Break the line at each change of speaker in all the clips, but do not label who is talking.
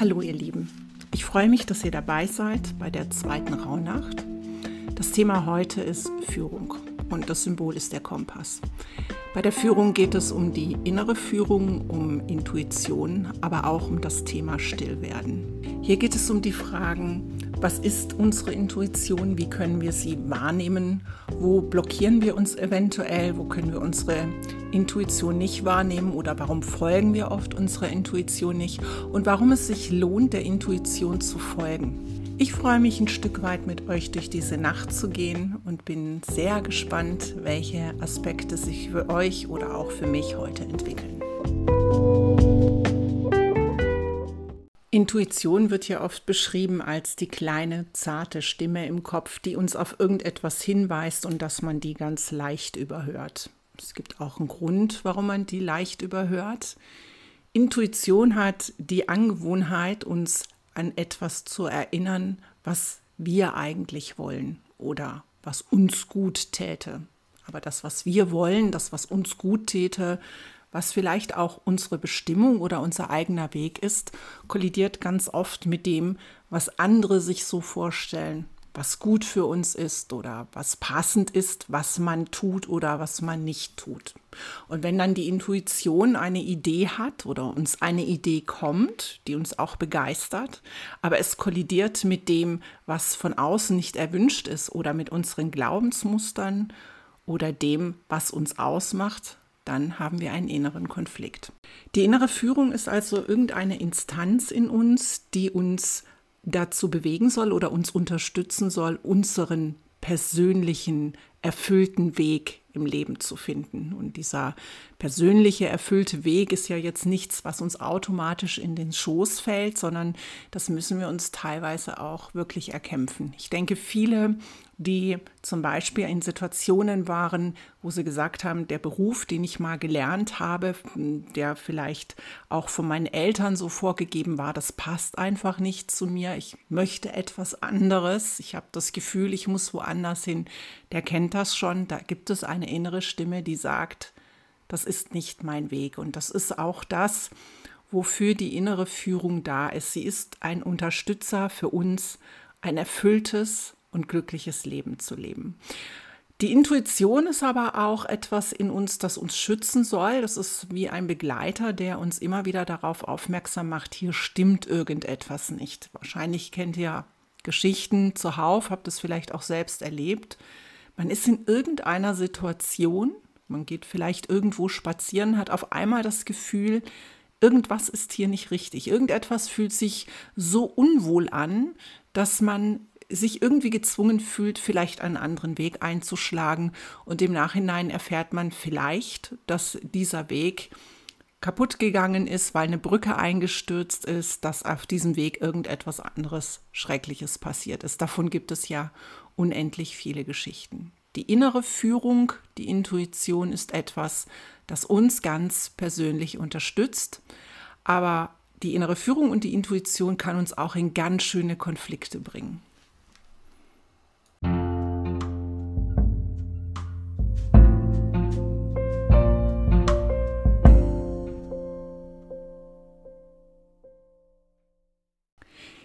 Hallo ihr Lieben, ich freue mich, dass ihr dabei seid bei der zweiten Rauhnacht. Das Thema heute ist Führung und das Symbol ist der Kompass. Bei der Führung geht es um die innere Führung, um Intuition, aber auch um das Thema Stillwerden. Hier geht es um die Fragen, was ist unsere Intuition, wie können wir sie wahrnehmen, wo blockieren wir uns eventuell, wo können wir unsere Intuition nicht wahrnehmen oder warum folgen wir oft unserer Intuition nicht und warum es sich lohnt, der Intuition zu folgen. Ich freue mich ein Stück weit mit euch durch diese Nacht zu gehen und bin sehr gespannt, welche Aspekte sich für euch oder auch für mich heute entwickeln. Intuition wird ja oft beschrieben als die kleine, zarte Stimme im Kopf, die uns auf irgendetwas hinweist und dass man die ganz leicht überhört. Es gibt auch einen Grund, warum man die leicht überhört. Intuition hat die Angewohnheit, uns an etwas zu erinnern, was wir eigentlich wollen oder was uns gut täte. Aber das, was wir wollen, das, was uns gut täte, was vielleicht auch unsere Bestimmung oder unser eigener Weg ist, kollidiert ganz oft mit dem, was andere sich so vorstellen, was gut für uns ist oder was passend ist, was man tut oder was man nicht tut. Und wenn dann die Intuition eine Idee hat oder uns eine Idee kommt, die uns auch begeistert, aber es kollidiert mit dem, was von außen nicht erwünscht ist oder mit unseren Glaubensmustern oder dem, was uns ausmacht, dann haben wir einen inneren Konflikt. Die innere Führung ist also irgendeine Instanz in uns, die uns dazu bewegen soll oder uns unterstützen soll, unseren persönlichen, erfüllten Weg im Leben zu finden. Und dieser persönliche, erfüllte Weg ist ja jetzt nichts, was uns automatisch in den Schoß fällt, sondern das müssen wir uns teilweise auch wirklich erkämpfen. Ich denke, viele die zum Beispiel in Situationen waren, wo sie gesagt haben, der Beruf, den ich mal gelernt habe, der vielleicht auch von meinen Eltern so vorgegeben war, das passt einfach nicht zu mir. Ich möchte etwas anderes. Ich habe das Gefühl, ich muss woanders hin. Der kennt das schon. Da gibt es eine innere Stimme, die sagt, das ist nicht mein Weg. Und das ist auch das, wofür die innere Führung da ist. Sie ist ein Unterstützer für uns, ein erfülltes, und glückliches Leben zu leben. Die Intuition ist aber auch etwas in uns, das uns schützen soll. Das ist wie ein Begleiter, der uns immer wieder darauf aufmerksam macht, hier stimmt irgendetwas nicht. Wahrscheinlich kennt ihr Geschichten zuhauf, habt es vielleicht auch selbst erlebt. Man ist in irgendeiner Situation, man geht vielleicht irgendwo spazieren, hat auf einmal das Gefühl, irgendwas ist hier nicht richtig. Irgendetwas fühlt sich so unwohl an, dass man sich irgendwie gezwungen fühlt, vielleicht einen anderen Weg einzuschlagen. Und im Nachhinein erfährt man vielleicht, dass dieser Weg kaputt gegangen ist, weil eine Brücke eingestürzt ist, dass auf diesem Weg irgendetwas anderes Schreckliches passiert ist. Davon gibt es ja unendlich viele Geschichten. Die innere Führung, die Intuition ist etwas, das uns ganz persönlich unterstützt, aber die innere Führung und die Intuition kann uns auch in ganz schöne Konflikte bringen.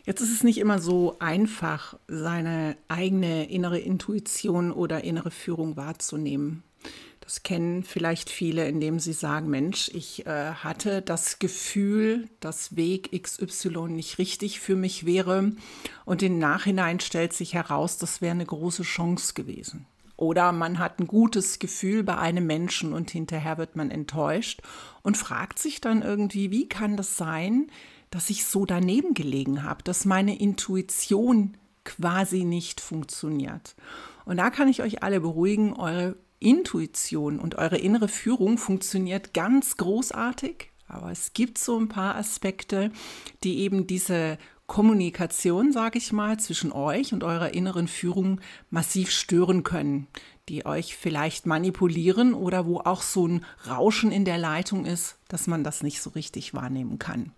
Jetzt ist es nicht immer so einfach, seine eigene innere Intuition oder innere Führung wahrzunehmen. Das kennen vielleicht viele, indem sie sagen, Mensch, ich äh, hatte das Gefühl, dass Weg XY nicht richtig für mich wäre und im Nachhinein stellt sich heraus, das wäre eine große Chance gewesen. Oder man hat ein gutes Gefühl bei einem Menschen und hinterher wird man enttäuscht und fragt sich dann irgendwie, wie kann das sein, dass ich so daneben gelegen habe, dass meine Intuition quasi nicht funktioniert. Und da kann ich euch alle beruhigen, eure Intuition und eure innere Führung funktioniert ganz großartig, aber es gibt so ein paar Aspekte, die eben diese Kommunikation, sage ich mal, zwischen euch und eurer inneren Führung massiv stören können, die euch vielleicht manipulieren oder wo auch so ein Rauschen in der Leitung ist, dass man das nicht so richtig wahrnehmen kann.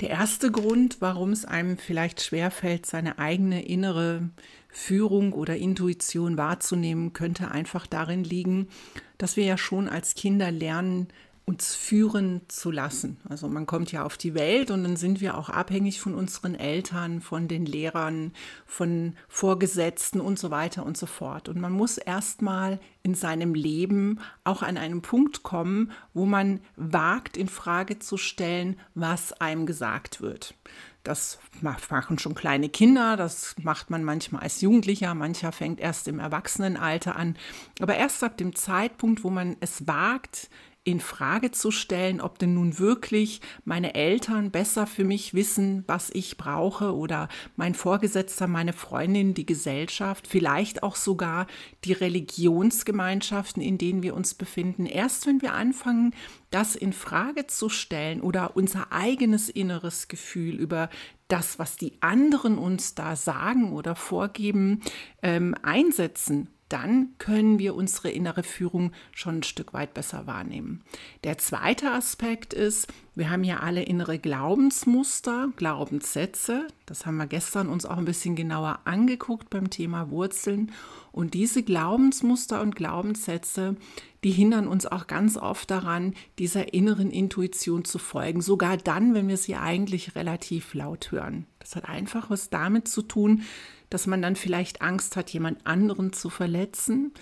Der erste Grund, warum es einem vielleicht schwerfällt, seine eigene innere Führung oder Intuition wahrzunehmen, könnte einfach darin liegen, dass wir ja schon als Kinder lernen, uns führen zu lassen. Also man kommt ja auf die Welt und dann sind wir auch abhängig von unseren Eltern, von den Lehrern, von Vorgesetzten und so weiter und so fort. Und man muss erstmal in seinem Leben auch an einen Punkt kommen, wo man wagt, in Frage zu stellen, was einem gesagt wird. Das machen schon kleine Kinder, das macht man manchmal als Jugendlicher, mancher fängt erst im Erwachsenenalter an. Aber erst ab dem Zeitpunkt, wo man es wagt, in Frage zu stellen, ob denn nun wirklich meine Eltern besser für mich wissen, was ich brauche oder mein Vorgesetzter, meine Freundin, die Gesellschaft, vielleicht auch sogar die Religionsgemeinschaften, in denen wir uns befinden. Erst wenn wir anfangen, das in Frage zu stellen oder unser eigenes inneres Gefühl über das, was die anderen uns da sagen oder vorgeben, ähm, einsetzen dann können wir unsere innere Führung schon ein Stück weit besser wahrnehmen. Der zweite Aspekt ist, wir haben ja alle innere Glaubensmuster, Glaubenssätze. Das haben wir gestern uns auch ein bisschen genauer angeguckt beim Thema Wurzeln. Und diese Glaubensmuster und Glaubenssätze, die hindern uns auch ganz oft daran, dieser inneren Intuition zu folgen, sogar dann, wenn wir sie eigentlich relativ laut hören. Das hat einfach was damit zu tun, dass man dann vielleicht Angst hat, jemand anderen zu verletzen,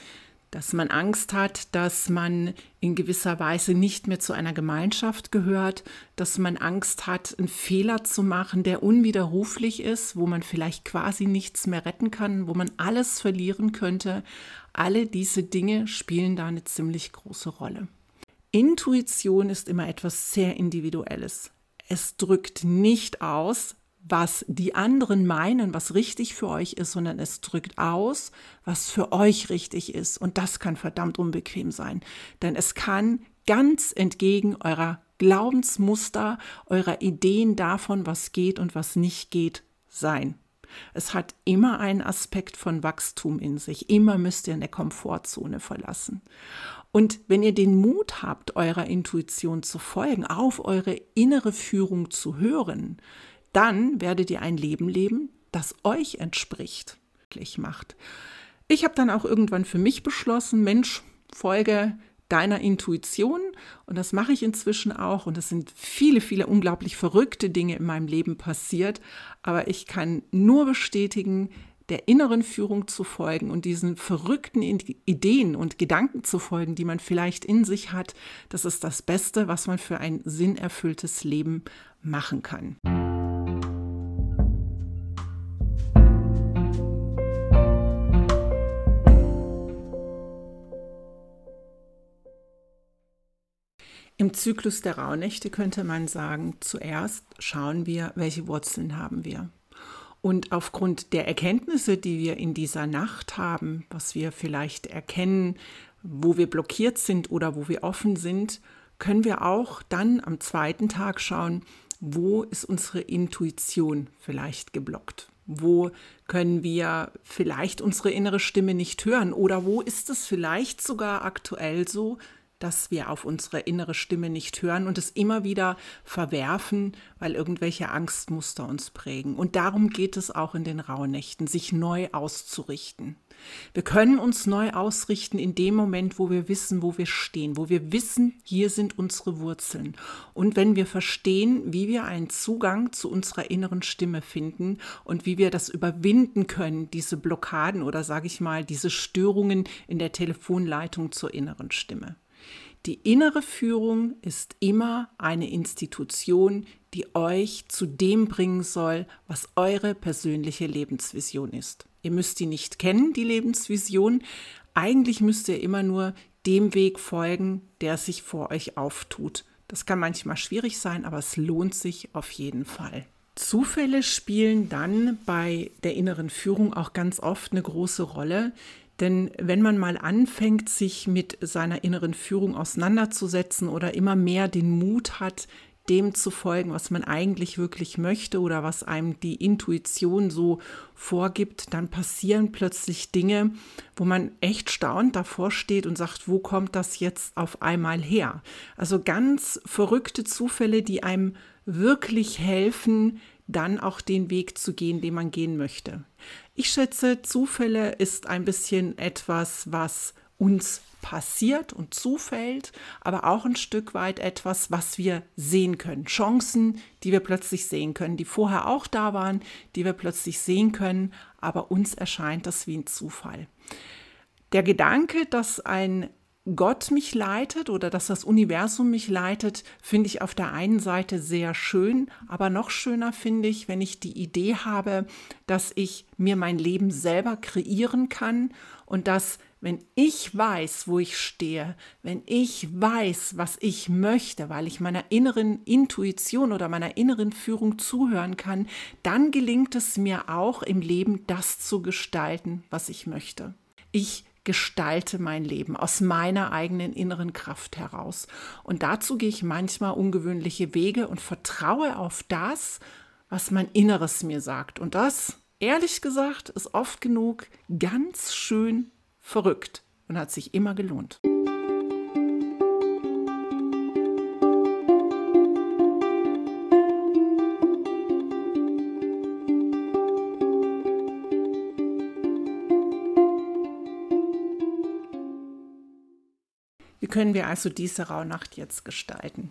dass man Angst hat, dass man in gewisser Weise nicht mehr zu einer Gemeinschaft gehört, dass man Angst hat, einen Fehler zu machen, der unwiderruflich ist, wo man vielleicht quasi nichts mehr retten kann, wo man alles verlieren könnte. Alle diese Dinge spielen da eine ziemlich große Rolle. Intuition ist immer etwas sehr Individuelles. Es drückt nicht aus, was die anderen meinen, was richtig für euch ist, sondern es drückt aus, was für euch richtig ist. Und das kann verdammt unbequem sein. Denn es kann ganz entgegen eurer Glaubensmuster, eurer Ideen davon, was geht und was nicht geht, sein. Es hat immer einen Aspekt von Wachstum in sich. Immer müsst ihr eine Komfortzone verlassen. Und wenn ihr den Mut habt, eurer Intuition zu folgen, auf eure innere Führung zu hören, dann werdet ihr ein Leben leben, das euch entspricht, macht. Ich habe dann auch irgendwann für mich beschlossen, Mensch, folge deiner Intuition und das mache ich inzwischen auch und es sind viele, viele unglaublich verrückte Dinge in meinem Leben passiert, aber ich kann nur bestätigen, der inneren Führung zu folgen und diesen verrückten Ideen und Gedanken zu folgen, die man vielleicht in sich hat, das ist das Beste, was man für ein sinnerfülltes Leben machen kann. Im Zyklus der Rauhnächte könnte man sagen, zuerst schauen wir, welche Wurzeln haben wir. Und aufgrund der Erkenntnisse, die wir in dieser Nacht haben, was wir vielleicht erkennen, wo wir blockiert sind oder wo wir offen sind, können wir auch dann am zweiten Tag schauen, wo ist unsere Intuition vielleicht geblockt? Wo können wir vielleicht unsere innere Stimme nicht hören? Oder wo ist es vielleicht sogar aktuell so, dass wir auf unsere innere Stimme nicht hören und es immer wieder verwerfen, weil irgendwelche Angstmuster uns prägen. Und darum geht es auch in den Rauhnächten, sich neu auszurichten. Wir können uns neu ausrichten in dem Moment, wo wir wissen, wo wir stehen, wo wir wissen, hier sind unsere Wurzeln. Und wenn wir verstehen, wie wir einen Zugang zu unserer inneren Stimme finden und wie wir das überwinden können, diese Blockaden oder sage ich mal, diese Störungen in der Telefonleitung zur inneren Stimme. Die innere Führung ist immer eine Institution, die euch zu dem bringen soll, was eure persönliche Lebensvision ist. Ihr müsst die nicht kennen, die Lebensvision. Eigentlich müsst ihr immer nur dem Weg folgen, der sich vor euch auftut. Das kann manchmal schwierig sein, aber es lohnt sich auf jeden Fall. Zufälle spielen dann bei der inneren Führung auch ganz oft eine große Rolle, denn wenn man mal anfängt, sich mit seiner inneren Führung auseinanderzusetzen oder immer mehr den Mut hat, dem zu folgen, was man eigentlich wirklich möchte oder was einem die Intuition so vorgibt, dann passieren plötzlich Dinge, wo man echt staunt davor steht und sagt, wo kommt das jetzt auf einmal her? Also ganz verrückte Zufälle, die einem wirklich helfen, dann auch den Weg zu gehen, den man gehen möchte. Ich schätze, Zufälle ist ein bisschen etwas, was uns passiert und zufällt, aber auch ein Stück weit etwas, was wir sehen können. Chancen, die wir plötzlich sehen können, die vorher auch da waren, die wir plötzlich sehen können, aber uns erscheint das wie ein Zufall. Der Gedanke, dass ein Gott mich leitet oder dass das Universum mich leitet, finde ich auf der einen Seite sehr schön, aber noch schöner finde ich, wenn ich die Idee habe, dass ich mir mein Leben selber kreieren kann und dass, wenn ich weiß, wo ich stehe, wenn ich weiß, was ich möchte, weil ich meiner inneren Intuition oder meiner inneren Führung zuhören kann, dann gelingt es mir auch im Leben, das zu gestalten, was ich möchte. Ich gestalte mein Leben aus meiner eigenen inneren Kraft heraus. Und dazu gehe ich manchmal ungewöhnliche Wege und vertraue auf das, was mein Inneres mir sagt. Und das, ehrlich gesagt, ist oft genug ganz schön verrückt und hat sich immer gelohnt. Können wir also diese Rauhnacht jetzt gestalten?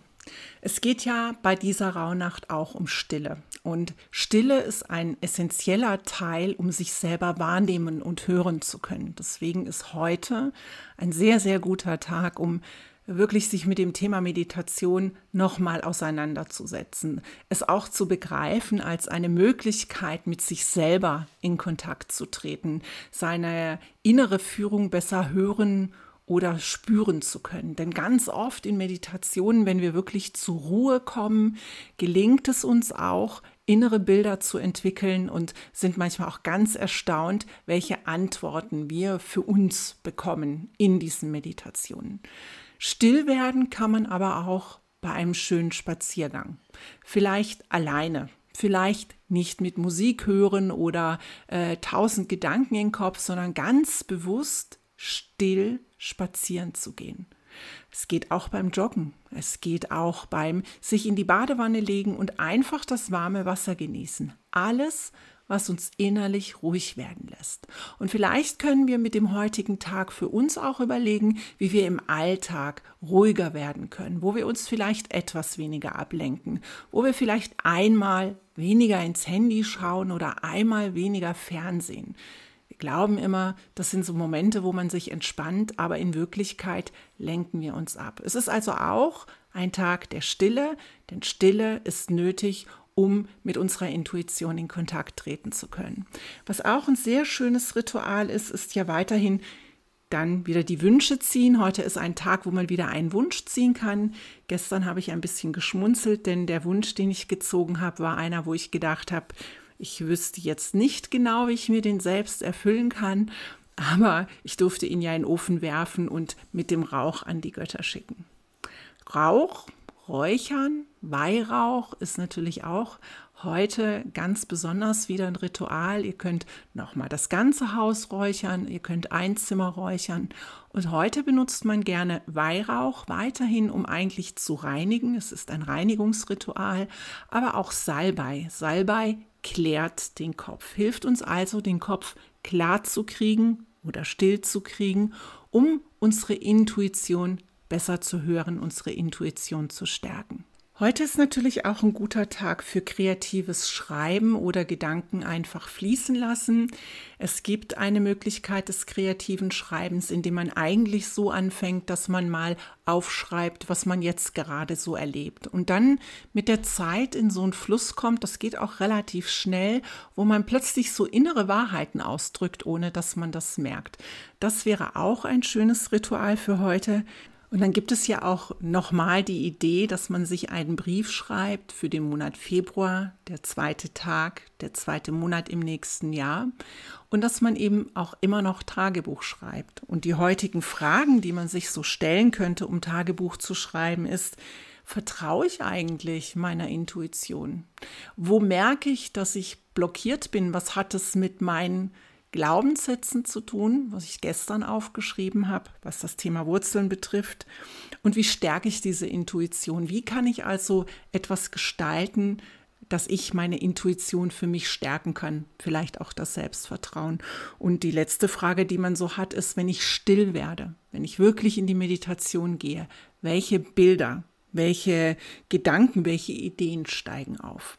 Es geht ja bei dieser Rauhnacht auch um Stille. Und Stille ist ein essentieller Teil, um sich selber wahrnehmen und hören zu können. Deswegen ist heute ein sehr, sehr guter Tag, um wirklich sich mit dem Thema Meditation nochmal auseinanderzusetzen, es auch zu begreifen als eine Möglichkeit, mit sich selber in Kontakt zu treten, seine innere Führung besser hören oder spüren zu können. Denn ganz oft in Meditationen, wenn wir wirklich zur Ruhe kommen, gelingt es uns auch, innere Bilder zu entwickeln und sind manchmal auch ganz erstaunt, welche Antworten wir für uns bekommen in diesen Meditationen. Still werden kann man aber auch bei einem schönen Spaziergang. Vielleicht alleine, vielleicht nicht mit Musik hören oder äh, tausend Gedanken im Kopf, sondern ganz bewusst still spazieren zu gehen. Es geht auch beim Joggen. Es geht auch beim sich in die Badewanne legen und einfach das warme Wasser genießen. Alles, was uns innerlich ruhig werden lässt. Und vielleicht können wir mit dem heutigen Tag für uns auch überlegen, wie wir im Alltag ruhiger werden können, wo wir uns vielleicht etwas weniger ablenken, wo wir vielleicht einmal weniger ins Handy schauen oder einmal weniger Fernsehen glauben immer, das sind so Momente, wo man sich entspannt, aber in Wirklichkeit lenken wir uns ab. Es ist also auch ein Tag der Stille, denn Stille ist nötig, um mit unserer Intuition in Kontakt treten zu können. Was auch ein sehr schönes Ritual ist, ist ja weiterhin dann wieder die Wünsche ziehen. Heute ist ein Tag, wo man wieder einen Wunsch ziehen kann. Gestern habe ich ein bisschen geschmunzelt, denn der Wunsch, den ich gezogen habe, war einer, wo ich gedacht habe, ich wüsste jetzt nicht genau, wie ich mir den selbst erfüllen kann, aber ich durfte ihn ja in den Ofen werfen und mit dem Rauch an die Götter schicken. Rauch, Räuchern, Weihrauch ist natürlich auch heute ganz besonders wieder ein Ritual. Ihr könnt nochmal das ganze Haus räuchern, ihr könnt ein Zimmer räuchern. Und heute benutzt man gerne Weihrauch weiterhin, um eigentlich zu reinigen. Es ist ein Reinigungsritual, aber auch Salbei. Salbei klärt den Kopf, hilft uns also, den Kopf klar zu kriegen oder still zu kriegen, um unsere Intuition besser zu hören, unsere Intuition zu stärken. Heute ist natürlich auch ein guter Tag für kreatives Schreiben oder Gedanken einfach fließen lassen. Es gibt eine Möglichkeit des kreativen Schreibens, indem man eigentlich so anfängt, dass man mal aufschreibt, was man jetzt gerade so erlebt. Und dann mit der Zeit in so einen Fluss kommt, das geht auch relativ schnell, wo man plötzlich so innere Wahrheiten ausdrückt, ohne dass man das merkt. Das wäre auch ein schönes Ritual für heute. Und dann gibt es ja auch nochmal die Idee, dass man sich einen Brief schreibt für den Monat Februar, der zweite Tag, der zweite Monat im nächsten Jahr. Und dass man eben auch immer noch Tagebuch schreibt. Und die heutigen Fragen, die man sich so stellen könnte, um Tagebuch zu schreiben, ist, vertraue ich eigentlich meiner Intuition? Wo merke ich, dass ich blockiert bin? Was hat es mit meinen Glaubenssätzen zu tun, was ich gestern aufgeschrieben habe, was das Thema Wurzeln betrifft. Und wie stärke ich diese Intuition? Wie kann ich also etwas gestalten, dass ich meine Intuition für mich stärken kann, vielleicht auch das Selbstvertrauen. Und die letzte Frage, die man so hat, ist, wenn ich still werde, wenn ich wirklich in die Meditation gehe, welche Bilder, welche Gedanken, welche Ideen steigen auf?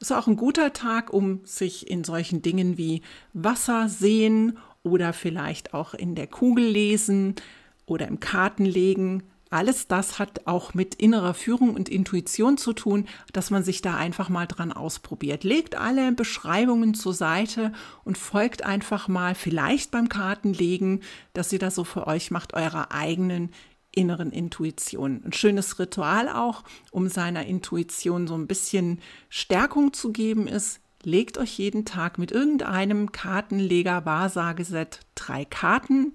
Ist auch ein guter Tag, um sich in solchen Dingen wie Wasser sehen oder vielleicht auch in der Kugel lesen oder im Kartenlegen alles das hat auch mit innerer Führung und Intuition zu tun, dass man sich da einfach mal dran ausprobiert. Legt alle Beschreibungen zur Seite und folgt einfach mal, vielleicht beim Kartenlegen, dass ihr das so für euch macht, eurer eigenen inneren Intuition. Ein schönes Ritual auch, um seiner Intuition so ein bisschen Stärkung zu geben, ist, legt euch jeden Tag mit irgendeinem Kartenleger-Wahrsageset drei Karten,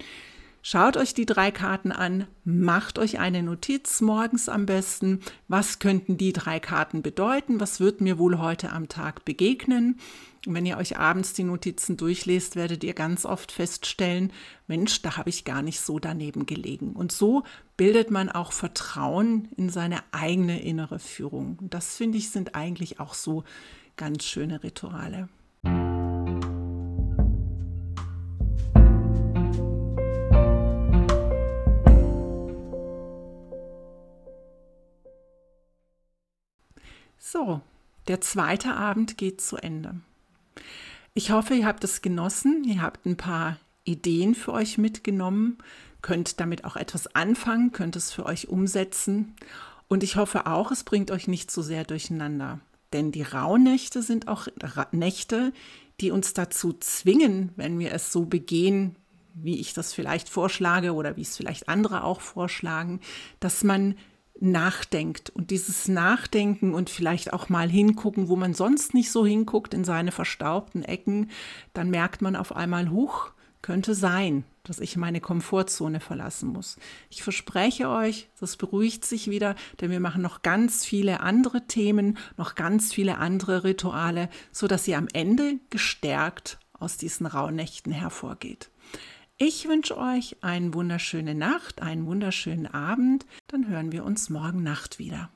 Schaut euch die drei Karten an, macht euch eine Notiz morgens am besten. Was könnten die drei Karten bedeuten? Was wird mir wohl heute am Tag begegnen? Und wenn ihr euch abends die Notizen durchlest, werdet ihr ganz oft feststellen, Mensch, da habe ich gar nicht so daneben gelegen. Und so bildet man auch Vertrauen in seine eigene innere Führung. Das finde ich sind eigentlich auch so ganz schöne Rituale. So, der zweite Abend geht zu Ende. Ich hoffe, ihr habt es genossen, ihr habt ein paar Ideen für euch mitgenommen, könnt damit auch etwas anfangen, könnt es für euch umsetzen. Und ich hoffe auch, es bringt euch nicht so sehr durcheinander. Denn die Rauhnächte sind auch Nächte, die uns dazu zwingen, wenn wir es so begehen, wie ich das vielleicht vorschlage oder wie es vielleicht andere auch vorschlagen, dass man nachdenkt. Und dieses Nachdenken und vielleicht auch mal hingucken, wo man sonst nicht so hinguckt, in seine verstaubten Ecken, dann merkt man auf einmal, huch, könnte sein, dass ich meine Komfortzone verlassen muss. Ich verspreche euch, das beruhigt sich wieder, denn wir machen noch ganz viele andere Themen, noch ganz viele andere Rituale, so dass ihr am Ende gestärkt aus diesen Rauhnächten hervorgeht. Ich wünsche euch eine wunderschöne Nacht, einen wunderschönen Abend. Dann hören wir uns morgen Nacht wieder.